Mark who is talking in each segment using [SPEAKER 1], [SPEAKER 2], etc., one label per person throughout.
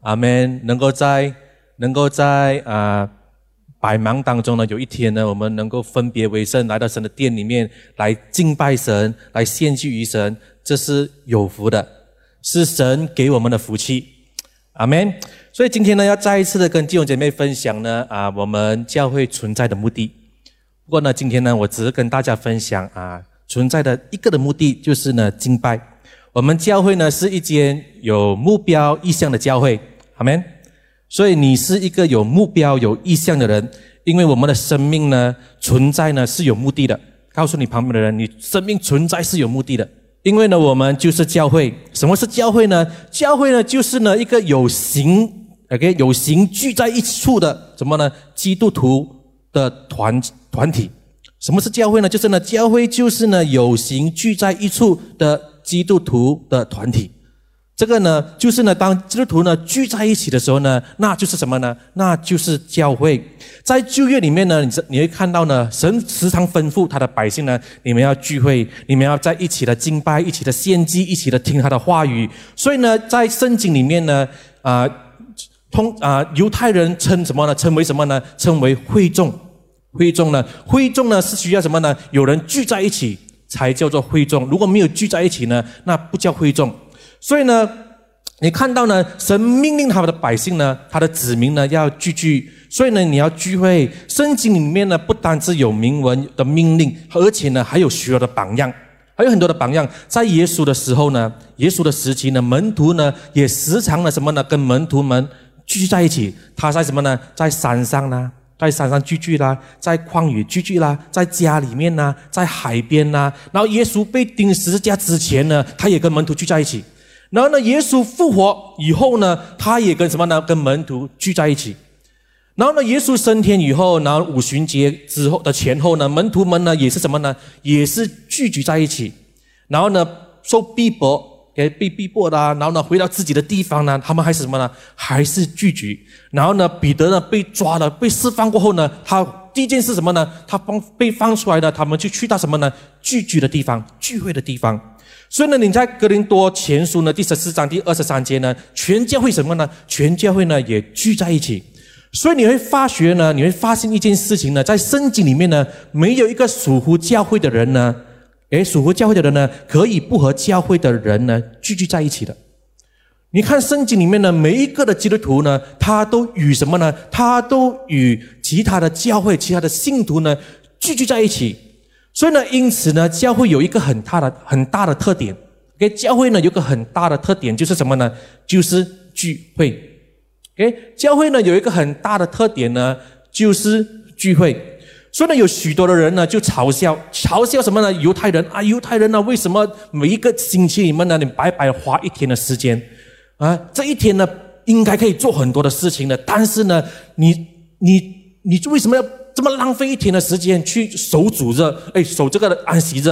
[SPEAKER 1] 阿门。能够在能够在啊百忙当中呢，有一天呢，我们能够分别为圣，来到神的殿里面来敬拜神，来献祭于神，这是有福的，是神给我们的福气。阿门。所以今天呢，要再一次的跟弟兄姐妹分享呢，啊，我们教会存在的目的。不过呢，今天呢，我只是跟大家分享啊，存在的一个的目的就是呢，敬拜。我们教会呢是一间有目标意向的教会，好没？所以你是一个有目标有意向的人，因为我们的生命呢存在呢是有目的的。告诉你旁边的人，你生命存在是有目的的，因为呢我们就是教会。什么是教会呢？教会呢就是呢一个有形，OK，有形聚在一处的什么呢？基督徒的团团体。什么是教会呢？就是呢教会就是呢有形聚在一处的。基督徒的团体，这个呢，就是呢，当基督徒呢聚在一起的时候呢，那就是什么呢？那就是教会。在旧约里面呢，你你会看到呢，神时常吩咐他的百姓呢，你们要聚会，你们要在一起的敬拜，一起的献祭，一起的听他的话语。所以呢，在圣经里面呢，啊，通啊，犹太人称什么呢？称为什么呢？称为会众。会众呢？会众呢是需要什么呢？有人聚在一起。才叫做会众，如果没有聚在一起呢，那不叫会众。所以呢，你看到呢，神命令他们的百姓呢，他的子民呢要聚聚。所以呢，你要聚会。圣经里面呢，不单只有明文的命令，而且呢，还有许多的榜样，还有很多的榜样。在耶稣的时候呢，耶稣的时期呢，门徒呢也时常的什么呢，跟门徒们聚在一起。他在什么呢？在山上呢。在山上聚聚啦，在旷野聚聚啦，在家里面呐，在海边呐。然后耶稣被钉十字架之前呢，他也跟门徒聚在一起。然后呢，耶稣复活以后呢，他也跟什么呢？跟门徒聚在一起。然后呢，耶稣升天以后，然后五旬节之后的前后呢，门徒们呢也是什么呢？也是聚集在一起。然后呢，受逼迫。给被逼迫的，然后呢，回到自己的地方呢，他们还是什么呢？还是聚集。然后呢，彼得呢被抓了，被释放过后呢，他第一件事什么呢？他放被放出来的，他们就去到什么呢？聚集的地方，聚会的地方。所以呢，你在格林多前书呢第十四章第二十三节呢，全教会什么呢？全教会呢也聚在一起。所以你会发觉呢，你会发现一件事情呢，在圣经里面呢，没有一个属乎教会的人呢。诶，属乎教会的人呢，可以不和教会的人呢聚聚在一起的。你看圣经里面呢，每一个的基督徒呢，他都与什么呢？他都与其他的教会、其他的信徒呢聚聚在一起。所以呢，因此呢，教会有一个很大的、很大的特点。给教会呢有个很大的特点就是什么呢？就是聚会。诶，教会呢有一个很大的特点呢，就是聚会。所以呢，有许多的人呢，就嘲笑，嘲笑什么呢？犹太人啊，犹太人呢，为什么每一个星期你们呢，你白白花一天的时间啊？这一天呢，应该可以做很多的事情的，但是呢，你你你为什么要这么浪费一天的时间去守主日？哎，守这个安息日？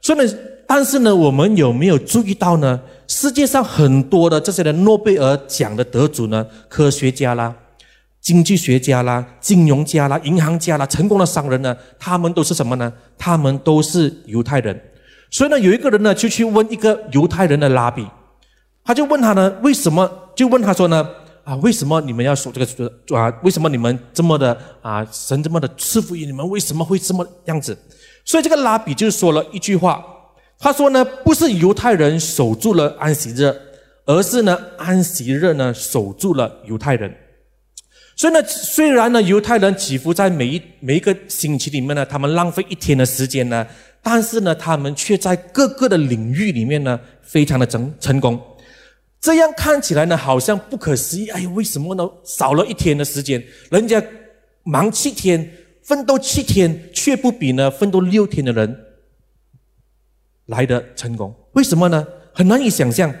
[SPEAKER 1] 所以呢，但是呢，我们有没有注意到呢？世界上很多的这些的诺贝尔奖的得主呢，科学家啦。经济学家啦，金融家啦，银行家啦，成功的商人呢，他们都是什么呢？他们都是犹太人。所以呢，有一个人呢，就去问一个犹太人的拉比，他就问他呢，为什么？就问他说呢，啊，为什么你们要守这个啊？为什么你们这么的啊？神这么的赐福于你们，为什么会这么样子？所以这个拉比就说了一句话，他说呢，不是犹太人守住了安息日，而是呢，安息日呢守住了犹太人。所以呢，虽然呢，犹太人几乎在每一每一个星期里面呢，他们浪费一天的时间呢，但是呢，他们却在各个的领域里面呢，非常的成成功。这样看起来呢，好像不可思议。哎，为什么呢？少了一天的时间，人家忙七天，奋斗七天，却不比呢奋斗六天的人来的成功？为什么呢？很难以想象。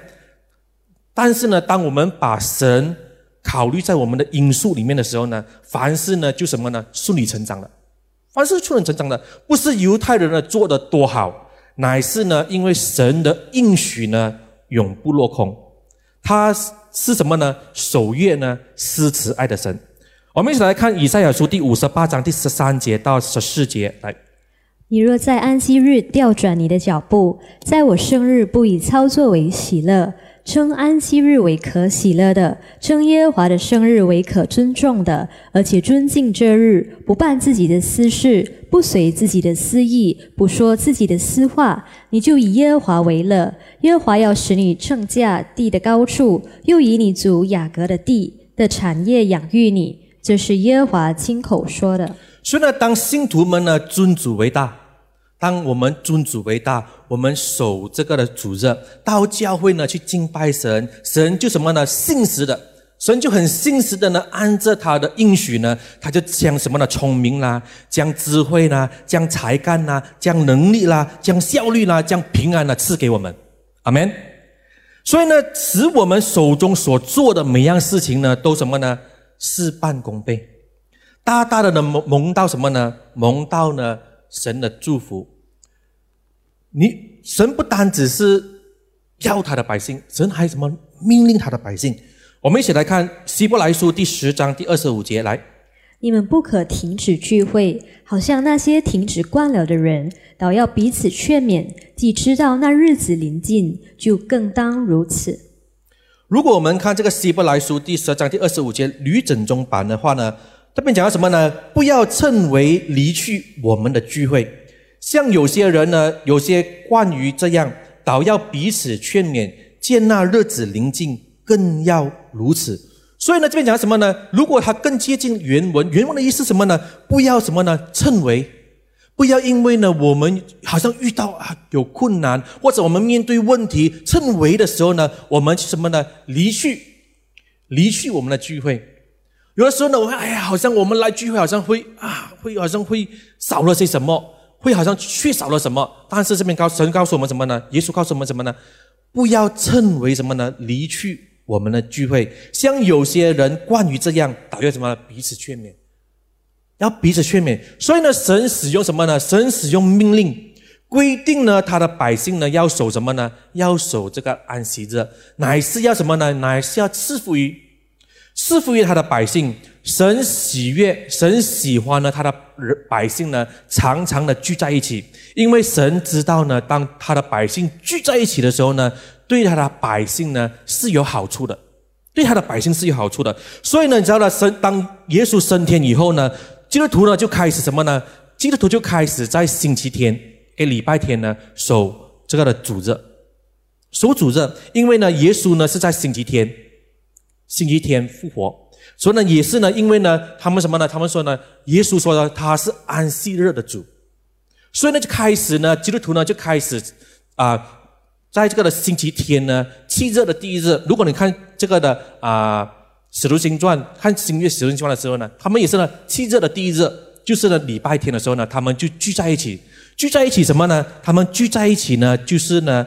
[SPEAKER 1] 但是呢，当我们把神考虑在我们的因素里面的时候呢，凡事呢就什么呢？顺理成章的，凡事顺理成章的，不是犹太人呢做的多好，乃是呢因为神的应许呢永不落空，他是什么呢？守约呢，诗词爱的神。我们一起来看以赛亚书第五十八章第十三节到十四节来。
[SPEAKER 2] 你若在安息日调转你的脚步，在我生日不以操作为喜乐。称安息日为可喜乐的，称耶和华的生日为可尊重的，而且尊敬这日，不办自己的私事，不随自己的私意，不说自己的私话，你就以耶和华为乐。耶和华要使你乘驾地的高处，又以你祖雅各的地的产业养育你。这是耶和华亲口说的。
[SPEAKER 1] 所以呢，当信徒们呢尊主为大。当我们尊主为大，我们守这个的主日，到教会呢去敬拜神，神就什么呢？信实的，神就很信实的呢，按着他的应许呢，他就将什么呢？聪明啦，将智慧啦，将才干啦，将能力啦，将效率啦，将平安啦赐给我们，阿门。所以呢，使我们手中所做的每样事情呢，都什么呢？事半功倍，大大的呢蒙蒙到什么呢？蒙到呢？神的祝福，你神不单只是要他的百姓，神还什么命令他的百姓？我们一起来看希伯来书第十章第二十五节，来，
[SPEAKER 2] 你们不可停止聚会，好像那些停止惯了的人，倒要彼此劝勉。既知道那日子临近，就更当如此。
[SPEAKER 1] 如果我们看这个希伯来书第十章第二十五节吕整中版的话呢？这边讲到什么呢？不要趁为离去我们的聚会，像有些人呢，有些惯于这样，倒要彼此劝勉，见那日子临近，更要如此。所以呢，这边讲什么呢？如果他更接近原文，原文的意思什么呢？不要什么呢？趁为，不要因为呢，我们好像遇到啊有困难，或者我们面对问题，趁为的时候呢，我们什么呢？离去，离去我们的聚会。有的时候呢，我会哎呀，好像我们来聚会，好像会啊，会好像会少了些什么，会好像缺少了什么。但是这边告神告诉我们什么呢？耶稣告诉我们什么呢？不要称为什么呢？离去我们的聚会，像有些人惯于这样，导致什么呢？彼此劝勉，要彼此劝勉。所以呢，神使用什么呢？神使用命令规定呢，他的百姓呢要守什么呢？要守这个安息日，乃是要什么呢？乃是要赐福于。赐福于他的百姓，神喜悦，神喜欢呢，他的百姓呢，常常的聚在一起，因为神知道呢，当他的百姓聚在一起的时候呢，对他的百姓呢是有好处的，对他的百姓是有好处的。所以呢，你知道呢，升当耶稣升天以后呢，基督徒呢就开始什么呢？基督徒就开始在星期天、给礼拜天呢守这个的主日，守主日，因为呢，耶稣呢是在星期天。星期天复活，所以呢，也是呢，因为呢，他们什么呢？他们说呢，耶稣说呢，他是安息日的主，所以呢，就开始呢，基督徒呢就开始啊，在这个的星期天呢，七日的第一日，如果你看这个的啊《使徒行传》看新约《使徒行传》的时候呢，他们也是呢，七日的第一日，就是呢礼拜天的时候呢，他们就聚在一起，聚在一起什么呢？他们聚在一起呢，就是呢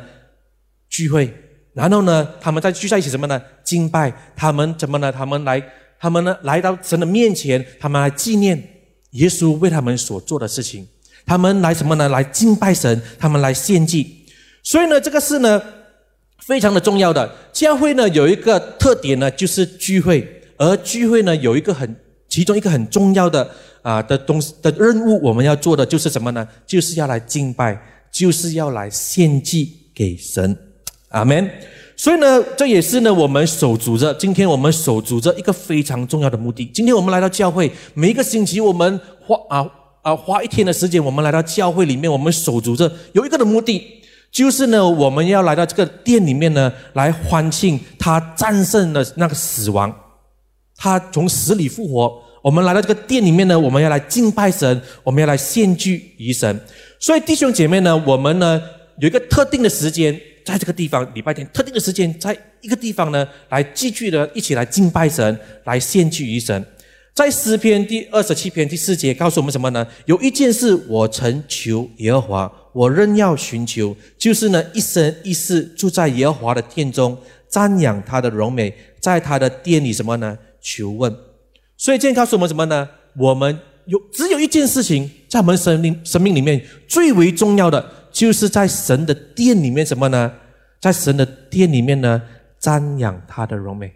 [SPEAKER 1] 聚会。然后呢，他们再聚在一起什么呢？敬拜他们怎么呢？他们来，他们呢来到神的面前，他们来纪念耶稣为他们所做的事情。他们来什么呢？来敬拜神，他们来献祭。所以呢，这个是呢非常的重要的。教会呢有一个特点呢，就是聚会。而聚会呢有一个很其中一个很重要的啊的东西的任务，我们要做的就是什么呢？就是要来敬拜，就是要来献祭给神。阿门。所以呢，这也是呢，我们守主着。今天我们守主着一个非常重要的目的。今天我们来到教会，每一个星期我们花啊啊花一天的时间，我们来到教会里面，我们守主着有一个的目的，就是呢，我们要来到这个店里面呢，来欢庆他战胜了那个死亡，他从死里复活。我们来到这个店里面呢，我们要来敬拜神，我们要来献祭于神。所以弟兄姐妹呢，我们呢有一个特定的时间。在这个地方，礼拜天特定的时间，在一个地方呢，来继续的一起来敬拜神，来献祭于神。在诗篇第二十七篇第四节告诉我们什么呢？有一件事我曾求耶和华，我仍要寻求，就是呢一生一世住在耶和华的殿中，瞻仰他的荣美，在他的殿里什么呢？求问。所以，这告诉我们什么呢？我们有只有一件事情，在我们生命生命里面最为重要的。就是在神的殿里面什么呢？在神的殿里面呢，瞻仰他的荣美。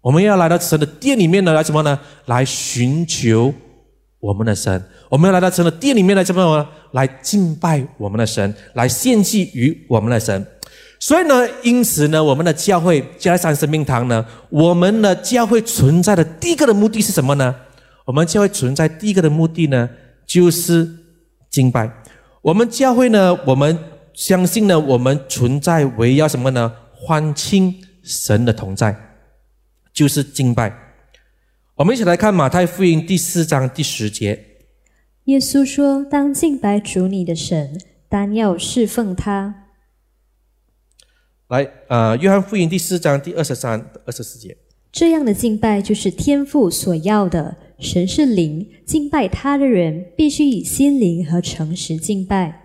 [SPEAKER 1] 我们要来到神的殿里面呢，来什么呢？来寻求我们的神。我们要来到神的殿里面来什么呢？来敬拜我们的神，来献祭于我们的神。所以呢，因此呢，我们的教会加拉山生命堂呢，我们的教会存在的第一个的目的是什么呢？我们教会存在第一个的目的呢，就是敬拜。我们教会呢，我们相信呢，我们存在围绕什么呢？欢庆神的同在，就是敬拜。我们一起来看马太福音第四章第十节。
[SPEAKER 2] 耶稣说：“当敬拜主你的神，单要侍奉他。”
[SPEAKER 1] 来，呃，约翰福音第四章第二十三、二十四节，
[SPEAKER 2] 这样的敬拜就是天父所要的。神是灵，敬拜他的人必须以心灵和诚实敬拜。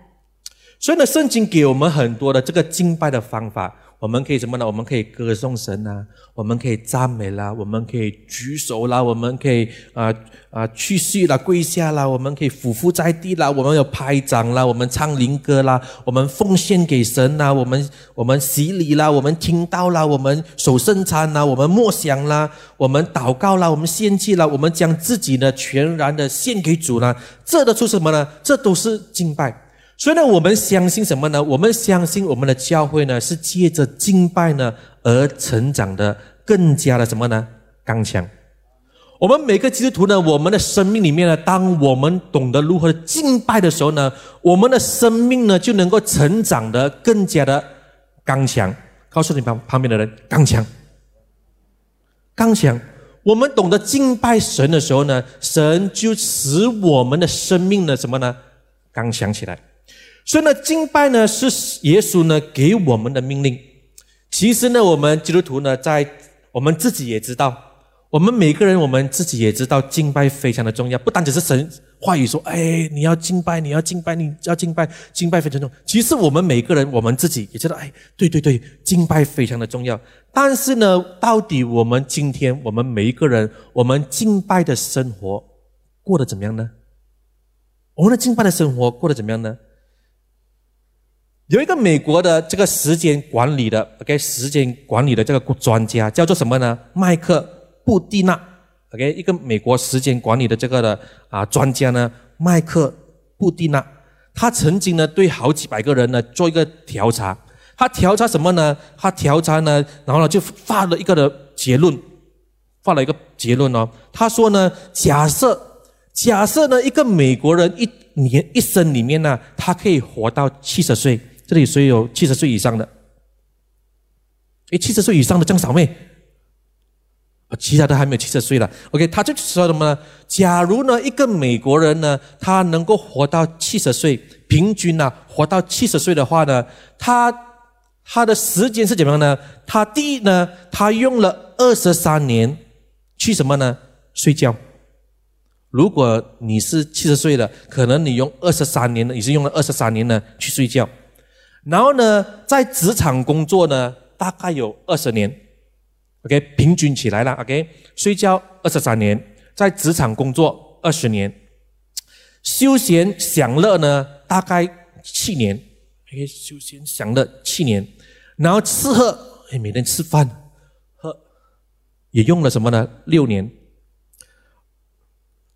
[SPEAKER 1] 所以呢，圣经给我们很多的这个敬拜的方法。我们可以什么呢？我们可以歌颂神呐，我们可以赞美啦，我们可以举手啦，我们可以啊啊去世啦，跪下啦，我们可以俯伏在地啦，我们有拍掌啦，我们唱灵歌啦，我们奉献给神呐，我们我们洗礼啦，我们听到啦，我们守圣餐啦，我们默想啦，我们祷告啦，我们献祭啦，我们将自己呢全然的献给主啦，这都是什么呢？这都是敬拜。所以呢，我们相信什么呢？我们相信我们的教会呢，是借着敬拜呢而成长的更加的什么呢？刚强。我们每个基督徒呢，我们的生命里面呢，当我们懂得如何敬拜的时候呢，我们的生命呢就能够成长的更加的刚强。告诉你旁旁边的人，刚强，刚强。我们懂得敬拜神的时候呢，神就使我们的生命呢什么呢？刚强起来。所以呢，敬拜呢是耶稣呢给我们的命令。其实呢，我们基督徒呢，在我们自己也知道，我们每个人我们自己也知道，敬拜非常的重要。不单只是神话语说，哎，你要敬拜，你要敬拜，你要敬拜，敬拜非常重要。其实我们每个人，我们自己也知道，哎，对对对，敬拜非常的重要。但是呢，到底我们今天我们每一个人，我们敬拜的生活过得怎么样呢？我们的敬拜的生活过得怎么样呢？有一个美国的这个时间管理的，OK，时间管理的这个专家叫做什么呢？麦克布蒂纳，OK，一个美国时间管理的这个的啊专家呢，麦克布蒂纳，他曾经呢对好几百个人呢做一个调查，他调查什么呢？他调查呢，然后呢就发了一个的结论，发了一个结论哦，他说呢，假设假设呢一个美国人一年一生里面呢，他可以活到七十岁。这里谁有七十岁以上的？诶，七十岁以上的张少妹，其他的还没有七十岁了。OK，他就说什么呢？假如呢，一个美国人呢，他能够活到七十岁，平均呢，活到七十岁的话呢，他他的时间是怎么样呢？他第一呢，他用了二十三年去什么呢？睡觉。如果你是七十岁的，可能你用二十三年呢，你是用了二十三年呢去睡觉。然后呢，在职场工作呢，大概有二十年，OK，平均起来了，OK，睡觉二十三年，在职场工作二十年，休闲享乐呢，大概七年，OK，休闲享乐七年，然后吃喝，哎，每天吃饭喝，也用了什么呢？六年，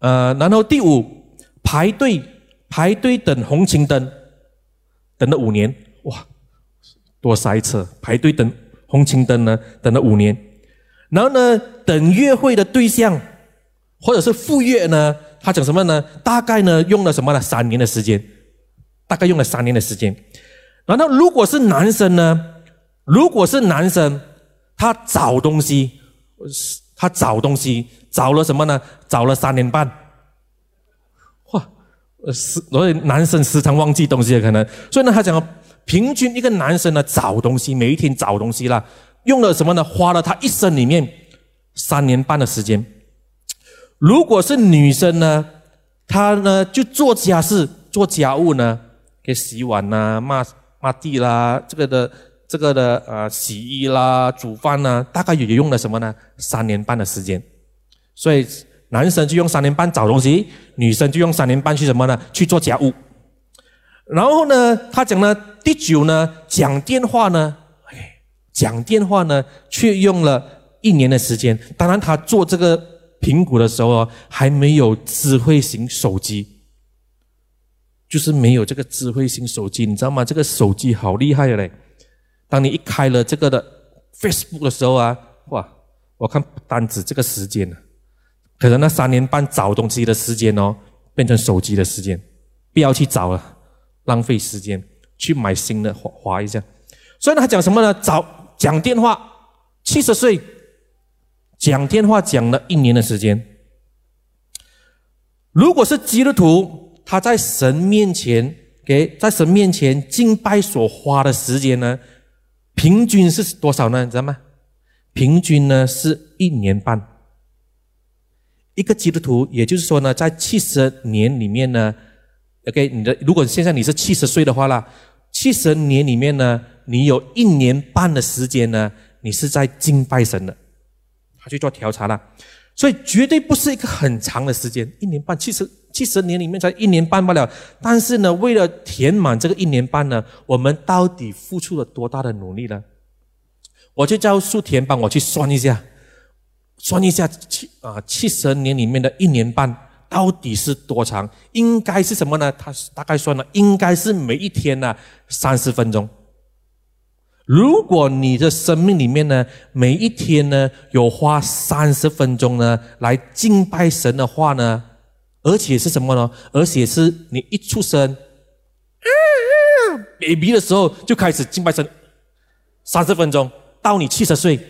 [SPEAKER 1] 呃，然后第五，排队排队等红绿灯，等了五年。哇，多塞车，排队等红绿灯呢，等了五年。然后呢，等约会的对象或者是赴约呢，他讲什么呢？大概呢用了什么呢？三年的时间，大概用了三年的时间。然后如果是男生呢？如果是男生，他找东西，他找东西找了什么呢？找了三年半。哇，呃，时所以男生时常忘记东西可能，所以呢，他讲。平均一个男生呢找东西，每一天找东西啦，用了什么呢？花了他一生里面三年半的时间。如果是女生呢，她呢就做家事、做家务呢，给洗碗呐、抹抹地啦，这个的、这个的呃洗衣啦、煮饭呢，大概也用了什么呢？三年半的时间。所以男生就用三年半找东西，女生就用三年半去什么呢？去做家务。然后呢，他讲呢，第九呢，讲电话呢，哎，讲电话呢，却用了一年的时间。当然，他做这个评估的时候还没有智慧型手机，就是没有这个智慧型手机，你知道吗？这个手机好厉害的嘞！当你一开了这个的 Facebook 的时候啊，哇，我看单止这个时间了，可能那三年半找东西的时间哦，变成手机的时间，不要去找了，浪费时间，去买新的划划一下。所以他讲什么呢？找讲电话，七十岁讲电话讲了一年的时间。如果是基督徒，他在神面前给在神面前敬拜所花的时间呢，平均是多少呢？你知道吗？平均呢是一年半。一个基督徒，也就是说呢，在七十年里面呢，OK，你的如果现在你是七十岁的话啦，七十年里面呢，你有一年半的时间呢，你是在敬拜神的。他去做调查了。所以绝对不是一个很长的时间，一年半，七十七十年里面才一年半罢了。但是呢，为了填满这个一年半呢，我们到底付出了多大的努力呢？我就叫数田帮我去算一下，算一下七啊七十年里面的一年半到底是多长？应该是什么呢？他大概算了，应该是每一天呢三十分钟。如果你的生命里面呢，每一天呢有花三十分钟呢来敬拜神的话呢，而且是什么呢？而且是你一出生，baby 的时候就开始敬拜神，三十分钟到你七十岁，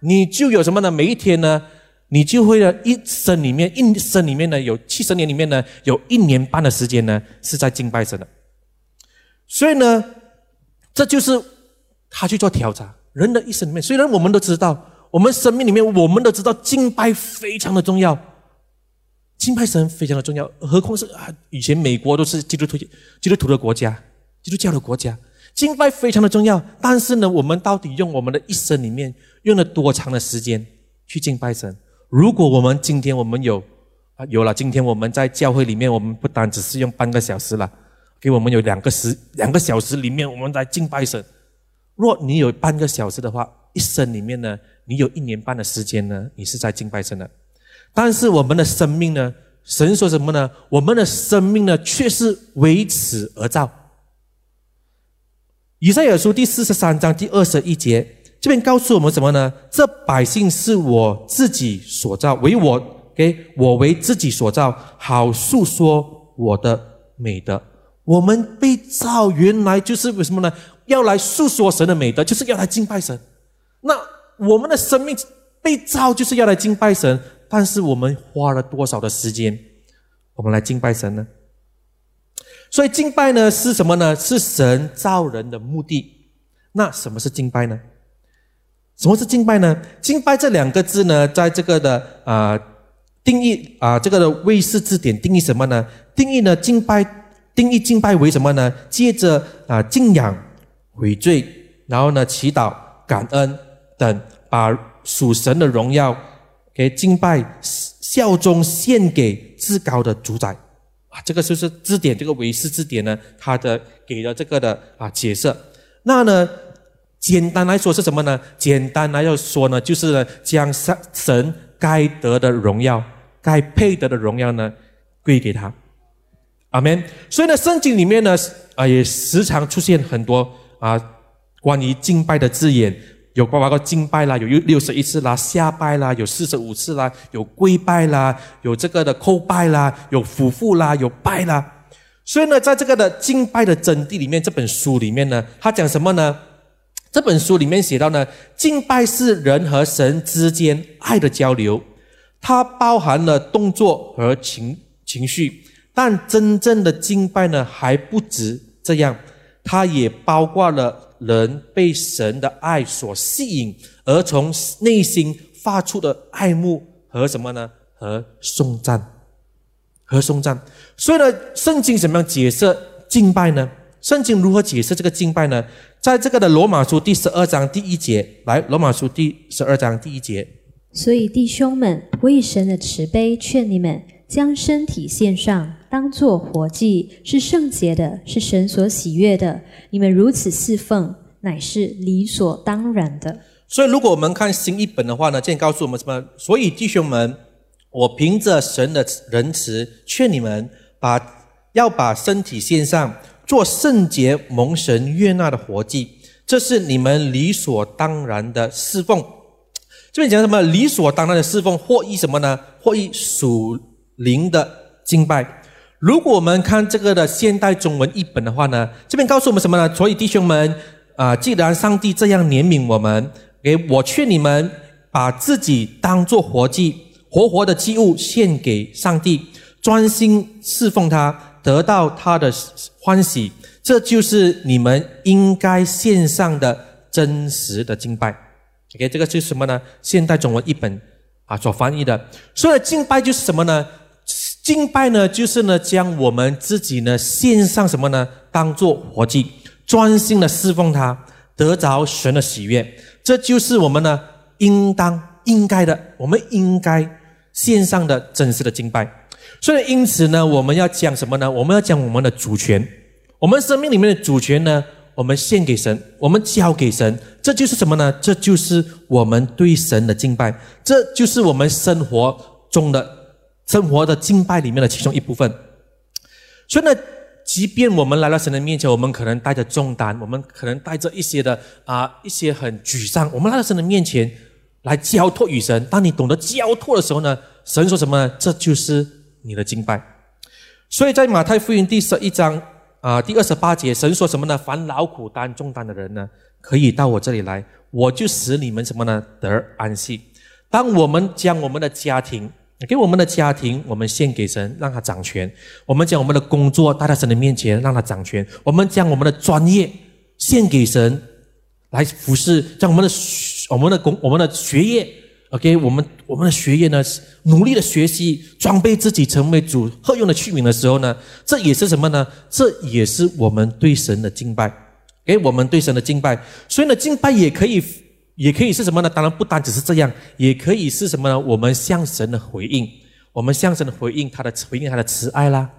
[SPEAKER 1] 你就有什么呢？每一天呢，你就会呢一生里面一生里面呢有七十年里面呢有一年半的时间呢是在敬拜神的，所以呢，这就是。他去做调查，人的一生里面，虽然我们都知道，我们生命里面，我们都知道敬拜非常的重要，敬拜神非常的重要，何况是啊，以前美国都是基督徒基督徒的国家，基督教的国家，敬拜非常的重要。但是呢，我们到底用我们的一生里面用了多长的时间去敬拜神？如果我们今天我们有啊有了，今天我们在教会里面，我们不单只是用半个小时了，给我们有两个时两个小时里面，我们在敬拜神。若你有半个小时的话，一生里面呢，你有一年半的时间呢，你是在敬拜神的。但是我们的生命呢，神说什么呢？我们的生命呢，却是为此而造。以赛亚书第四十三章第二十一节，这边告诉我们什么呢？这百姓是我自己所造，为我给我为自己所造，好诉说我的美德。我们被造原来就是为什么呢？要来诉说神的美德，就是要来敬拜神。那我们的生命被造就是要来敬拜神，但是我们花了多少的时间，我们来敬拜神呢？所以敬拜呢是什么呢？是神造人的目的。那什么是敬拜呢？什么是敬拜呢？敬拜这两个字呢，在这个的啊定义啊这个的卫士字典定义什么呢？定义呢敬拜。定义敬拜为什么呢？借着啊敬仰、悔罪，然后呢祈祷、感恩等，把属神的荣耀给敬拜、效忠献给至高的主宰啊！这个就是字典，这个维氏字典呢，它的给了这个的啊解释。那呢，简单来说是什么呢？简单来说呢，就是呢将神神该得的荣耀、该配得的荣耀呢归给他。阿门。所以呢，圣经里面呢，啊，也时常出现很多啊关于敬拜的字眼，有包括敬拜啦，有六六十一次啦，下拜啦，有四十五次啦，有跪拜啦，有这个的叩拜啦，有俯伏啦，有拜啦。所以呢，在这个的敬拜的真谛里面，这本书里面呢，他讲什么呢？这本书里面写到呢，敬拜是人和神之间爱的交流，它包含了动作和情情绪。但真正的敬拜呢，还不止这样，它也包括了人被神的爱所吸引，而从内心发出的爱慕和什么呢？和颂赞，和颂赞。所以呢，圣经怎么样解释敬拜呢？圣经如何解释这个敬拜呢？在这个的罗马书第十二章第一节，来，罗马书第十二章第一节。
[SPEAKER 2] 所以弟兄们，我以神的慈悲劝你们。将身体献上，当作活祭，是圣洁的，是神所喜悦的。你们如此侍奉，乃是理所当然的。
[SPEAKER 1] 所以，如果我们看新一本的话呢，这告诉我们什么？所以，弟兄们，我凭着神的仁慈，劝你们把要把身体献上，做圣洁、蒙神悦纳的活祭。这是你们理所当然的侍奉。这边讲什么？理所当然的侍奉，或一什么呢？或一属灵的敬拜。如果我们看这个的现代中文译本的话呢，这边告诉我们什么呢？所以弟兄们啊，既然上帝这样怜悯我们，给我劝你们把自己当做活祭，活活的祭物献给上帝，专心侍奉他，得到他的欢喜，这就是你们应该献上的真实的敬拜。OK，这个是什么呢？现代中文译本啊所翻译的，所以敬拜就是什么呢？敬拜呢，就是呢，将我们自己呢献上什么呢？当做活祭，专心的侍奉他，得着神的喜悦。这就是我们呢应当应该的，我们应该献上的真实的敬拜。所以因此呢，我们要讲什么呢？我们要讲我们的主权，我们生命里面的主权呢，我们献给神，我们交给神。这就是什么呢？这就是我们对神的敬拜，这就是我们生活中的。生活的敬拜里面的其中一部分，所以呢，即便我们来到神的面前，我们可能带着重担，我们可能带着一些的啊一些很沮丧，我们来到神的面前来交托与神。当你懂得交托的时候呢，神说什么？呢？这就是你的敬拜。所以在马太福音第十一章啊第二十八节，神说什么呢？凡劳苦担重担的人呢，可以到我这里来，我就使你们什么呢？得安息。当我们将我们的家庭。给我们的家庭，我们献给神，让他掌权；我们将我们的工作带到神的面前，让他掌权；我们将我们的专业献给神，来服侍；将我们的我们的工、我们的学业，OK，我们我们的学业呢，努力的学习，装备自己成为主合用的器皿的时候呢，这也是什么呢？这也是我们对神的敬拜，给我们对神的敬拜。所以呢，敬拜也可以。也可以是什么呢？当然不单只是这样，也可以是什么呢？我们向神的回应，我们向神的回应，他的回应他的慈爱啦，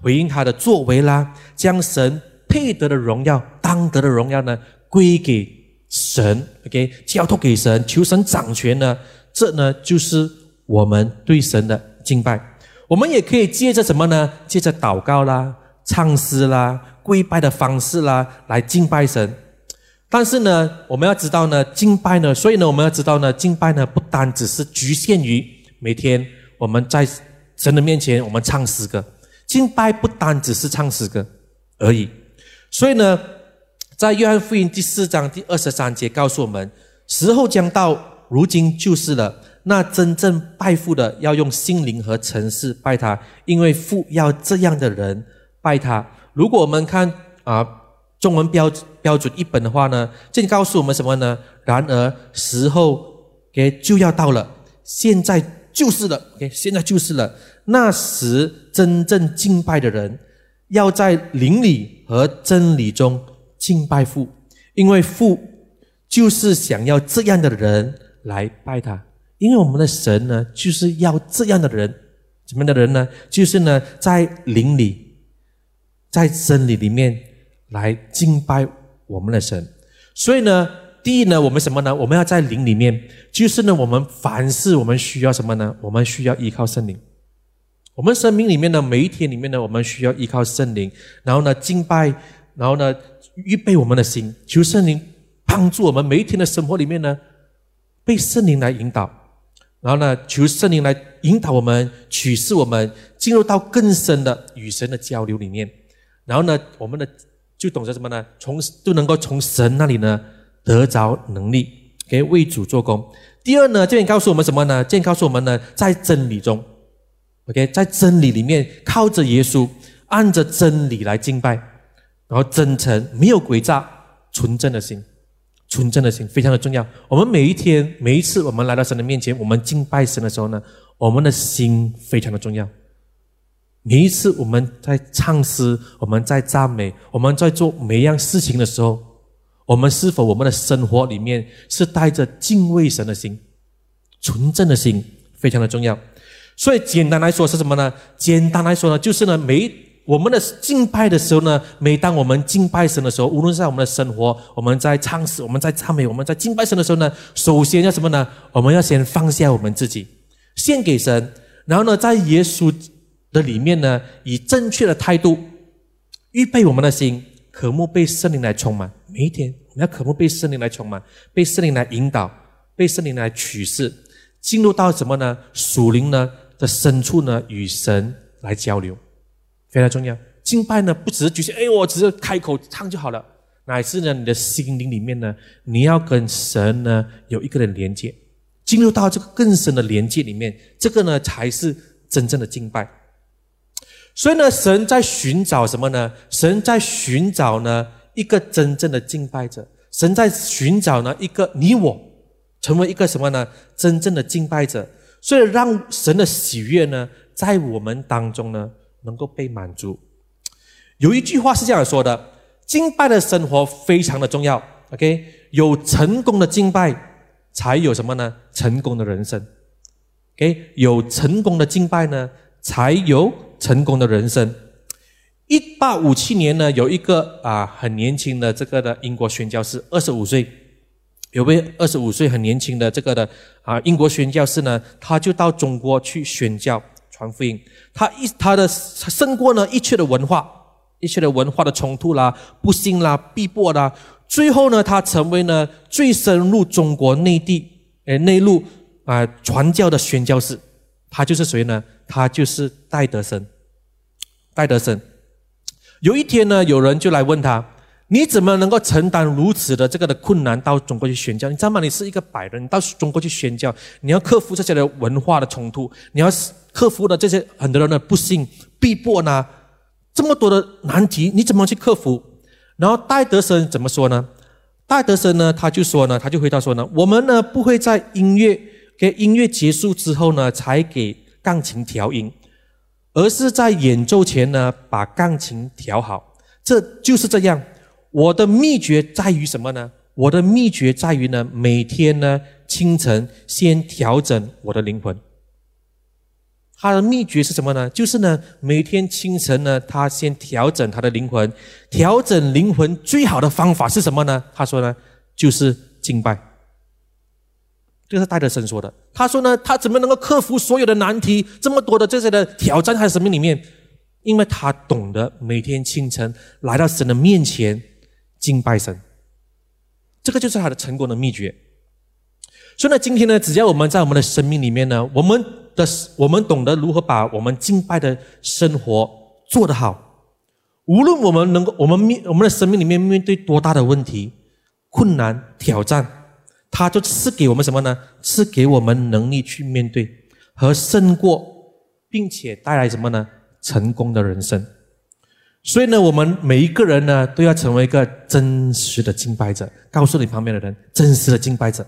[SPEAKER 1] 回应他的作为啦，将神配得的荣耀、当得的荣耀呢归给神，OK，交托给神，求神掌权呢，这呢就是我们对神的敬拜。我们也可以借着什么呢？借着祷告啦、唱诗啦、跪拜的方式啦，来敬拜神。但是呢，我们要知道呢，敬拜呢，所以呢，我们要知道呢，敬拜呢，不单只是局限于每天我们在神的面前我们唱诗歌，敬拜不单只是唱诗歌而已。所以呢，在约翰福音第四章第二十三节告诉我们，时候将到，如今就是了。那真正拜父的，要用心灵和诚实拜他，因为父要这样的人拜他。如果我们看啊。中文标标准一本的话呢，这告诉我们什么呢？然而时候给就要到了，现在就是了。OK，现在就是了。那时真正敬拜的人，要在灵里和真理中敬拜父，因为父就是想要这样的人来拜他。因为我们的神呢，就是要这样的人，怎么样的人呢？就是呢，在灵里，在真理里面。来敬拜我们的神，所以呢，第一呢，我们什么呢？我们要在灵里面，就是呢，我们凡事我们需要什么呢？我们需要依靠圣灵。我们生命里面的每一天里面呢，我们需要依靠圣灵，然后呢，敬拜，然后呢，预备我们的心，求圣灵帮助我们每一天的生活里面呢，被圣灵来引导，然后呢，求圣灵来引导我们，启示我们，进入到更深的与神的交流里面，然后呢，我们的。就懂得什么呢？从都能够从神那里呢得着能力，给为主做工。第二呢，这边告诉我们什么呢？这边告诉我们呢，在真理中，OK，在真理里面靠着耶稣，按着真理来敬拜，然后真诚，没有诡诈，纯正的心，纯正的心非常的重要。我们每一天每一次我们来到神的面前，我们敬拜神的时候呢，我们的心非常的重要。每一次我们在唱诗，我们在赞美，我们在做每一样事情的时候，我们是否我们的生活里面是带着敬畏神的心、纯正的心，非常的重要。所以简单来说是什么呢？简单来说呢，就是呢，每我们的敬拜的时候呢，每当我们敬拜神的时候，无论是在我们的生活，我们在唱诗，我们在赞美，我们在敬拜神的时候呢，首先要什么呢？我们要先放下我们自己，献给神，然后呢，在耶稣。的里面呢，以正确的态度预备我们的心，渴慕被圣灵来充满，每一天我们要渴慕被圣灵来充满，被圣灵来引导，被圣灵来启示，进入到什么呢？属灵呢的深处呢，与神来交流，非常重要。敬拜呢，不只是局限，哎，我只是开口唱就好了，乃是呢，你的心灵里面呢，你要跟神呢有一个人连接，进入到这个更深的连接里面，这个呢才是真正的敬拜。所以呢，神在寻找什么呢？神在寻找呢一个真正的敬拜者。神在寻找呢一个你我，成为一个什么呢？真正的敬拜者。所以让神的喜悦呢，在我们当中呢，能够被满足。有一句话是这样说的：敬拜的生活非常的重要。OK，有成功的敬拜，才有什么呢？成功的人生。OK，有成功的敬拜呢，才有。成功的人生。一八五七年呢，有一个啊很年轻的这个的英国宣教士，二十五岁，有位二十五岁很年轻的这个的啊英国宣教士呢，他就到中国去宣教传福音。他一他的胜过呢一切的文化，一切的文化的冲突啦、不幸啦、逼迫啦，最后呢，他成为呢最深入中国内地诶内陆啊传教的宣教士。他就是谁呢？他就是戴德生。戴德生，有一天呢，有人就来问他：“你怎么能够承担如此的这个的困难到中国去宣教？你知道吗？你是一个白人，到中国去宣教，你要克服这些的文化的冲突，你要克服的这些很多人的不幸、逼迫呢，这么多的难题，你怎么去克服？”然后戴德生怎么说呢？戴德生呢，他就说呢，他就回答说呢：“我们呢，不会在音乐。”给音乐结束之后呢，才给钢琴调音，而是在演奏前呢，把钢琴调好。这就是这样。我的秘诀在于什么呢？我的秘诀在于呢，每天呢清晨先调整我的灵魂。他的秘诀是什么呢？就是呢，每天清晨呢，他先调整他的灵魂。调整灵魂最好的方法是什么呢？他说呢，就是敬拜。这是戴德生说的。他说呢，他怎么能够克服所有的难题，这么多的这些的挑战，他的生命里面，因为他懂得每天清晨来到神的面前敬拜神，这个就是他的成功的秘诀。所以呢，今天呢，只要我们在我们的生命里面呢，我们的我们懂得如何把我们敬拜的生活做得好，无论我们能够我们面我们的生命里面面对多大的问题、困难、挑战。他就赐给我们什么呢？赐给我们能力去面对和胜过，并且带来什么呢？成功的人生。所以呢，我们每一个人呢，都要成为一个真实的敬拜者。告诉你旁边的人，真实的敬拜者。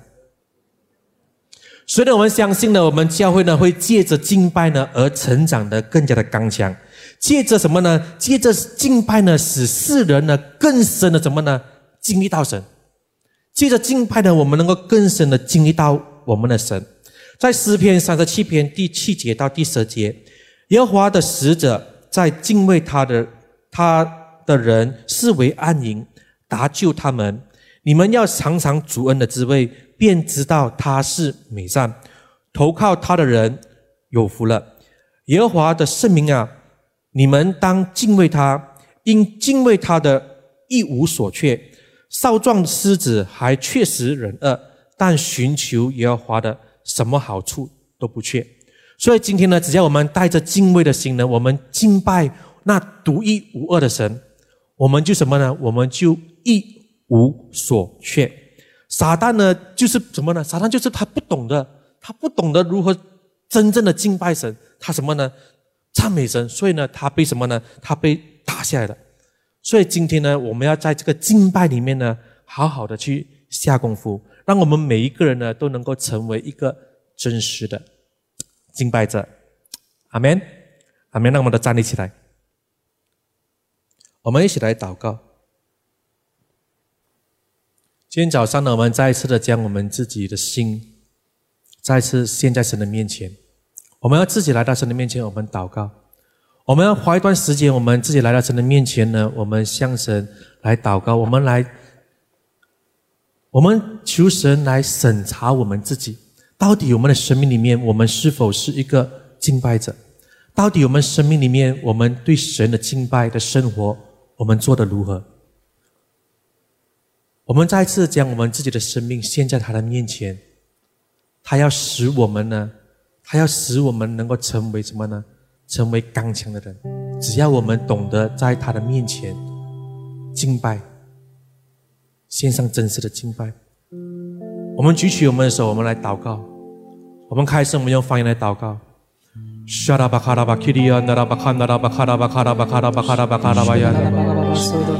[SPEAKER 1] 所以呢，我们相信呢，我们教会呢，会借着敬拜呢，而成长的更加的刚强。借着什么呢？借着敬拜呢，使世人呢，更深的什么呢？经历到神。借着敬拜呢，我们能够更深的经历到我们的神。在诗篇三十七篇第七节到第十节，耶和华的使者在敬畏他的他的人视为安营，搭救他们。你们要尝尝主恩的滋味，便知道他是美善。投靠他的人有福了。耶和华的圣名啊，你们当敬畏他，因敬畏他的一无所缺。少壮狮子还确实忍恶，但寻求耶和华的什么好处都不缺。所以今天呢，只要我们带着敬畏的心呢，我们敬拜那独一无二的神，我们就什么呢？我们就一无所缺。撒旦呢，就是什么呢？撒旦就是他不懂得，他不懂得如何真正的敬拜神，他什么呢？赞美神。所以呢，他被什么呢？他被打下来了。所以今天呢，我们要在这个敬拜里面呢，好好的去下功夫，让我们每一个人呢，都能够成为一个真实的敬拜者。阿门，阿门。让我们都站立起来，我们一起来祷告。今天早上呢，我们再一次的将我们自己的心，再次献在神的面前。我们要自己来到神的面前，我们祷告。我们要花一段时间，我们自己来到神的面前呢，我们向神来祷告，我们来，我们求神来审查我们自己，到底我们的生命里面，我们是否是一个敬拜者？到底我们生命里面，我们对神的敬拜的生活，我们做的如何？我们再次将我们自己的生命献在他的面前，他要使我们呢，他要使我们能够成为什么呢？成为刚强的人。只要我们懂得在他的面前敬拜，献上真实的敬拜。我们举起我们的手，我们来祷告。我们开始，我们用方言来祷告。Shukuru nara bakara bakiria nara bakara bakara 把所的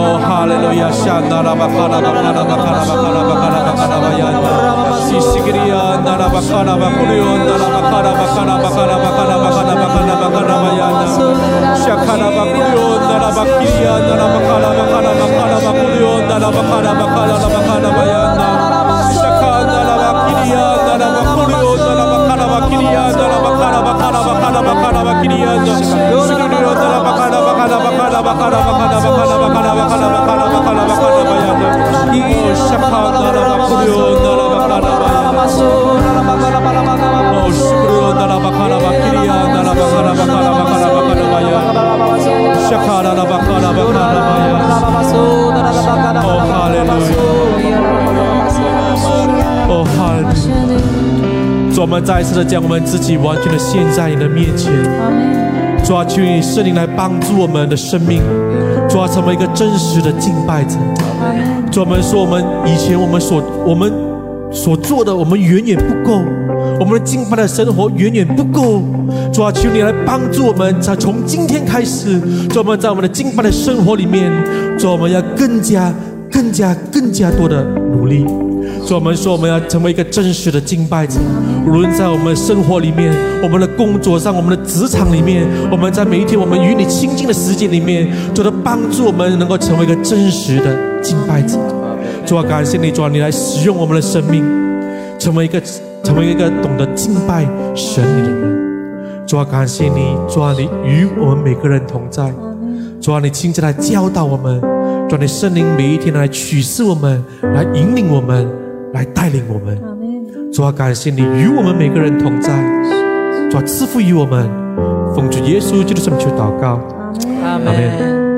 [SPEAKER 1] Oh hallelujah bayana bakiriyaza la oh hallelujah. Oh hallelujah. 主，我们再一次的将我们自己完全的献在你的面前。主啊，求你圣灵来帮助我们的生命，主啊，成为一个真实的敬拜者。主，我们说我们以前我们所我们所做的，我们远远不够，我们的敬拜的生活远远不够。主啊，求你来帮助我们，在从今天开始，主，我们在我们的敬拜的生活里面，主，我们要更加、更加、更加多的努力。主，我们说我们要成为一个真实的敬拜者，无论在我们生活里面、我们的工作上、我们的职场里面，我们在每一天我们与你亲近的时间里面，主的帮助我们能够成为一个真实的敬拜者。主啊，感谢你，主啊，你来使用我们的生命，成为一个成为一个懂得敬拜神你的人。主啊，感谢你，主啊，你与我们每个人同在。主啊，你亲自来教导我们，主啊，你圣灵每一天来启示我们，来引领我们，来带领我们。主啊，感谢你与我们每个人同在。主啊，赐福于我们，奉主耶稣基督圣名求祷告，阿门。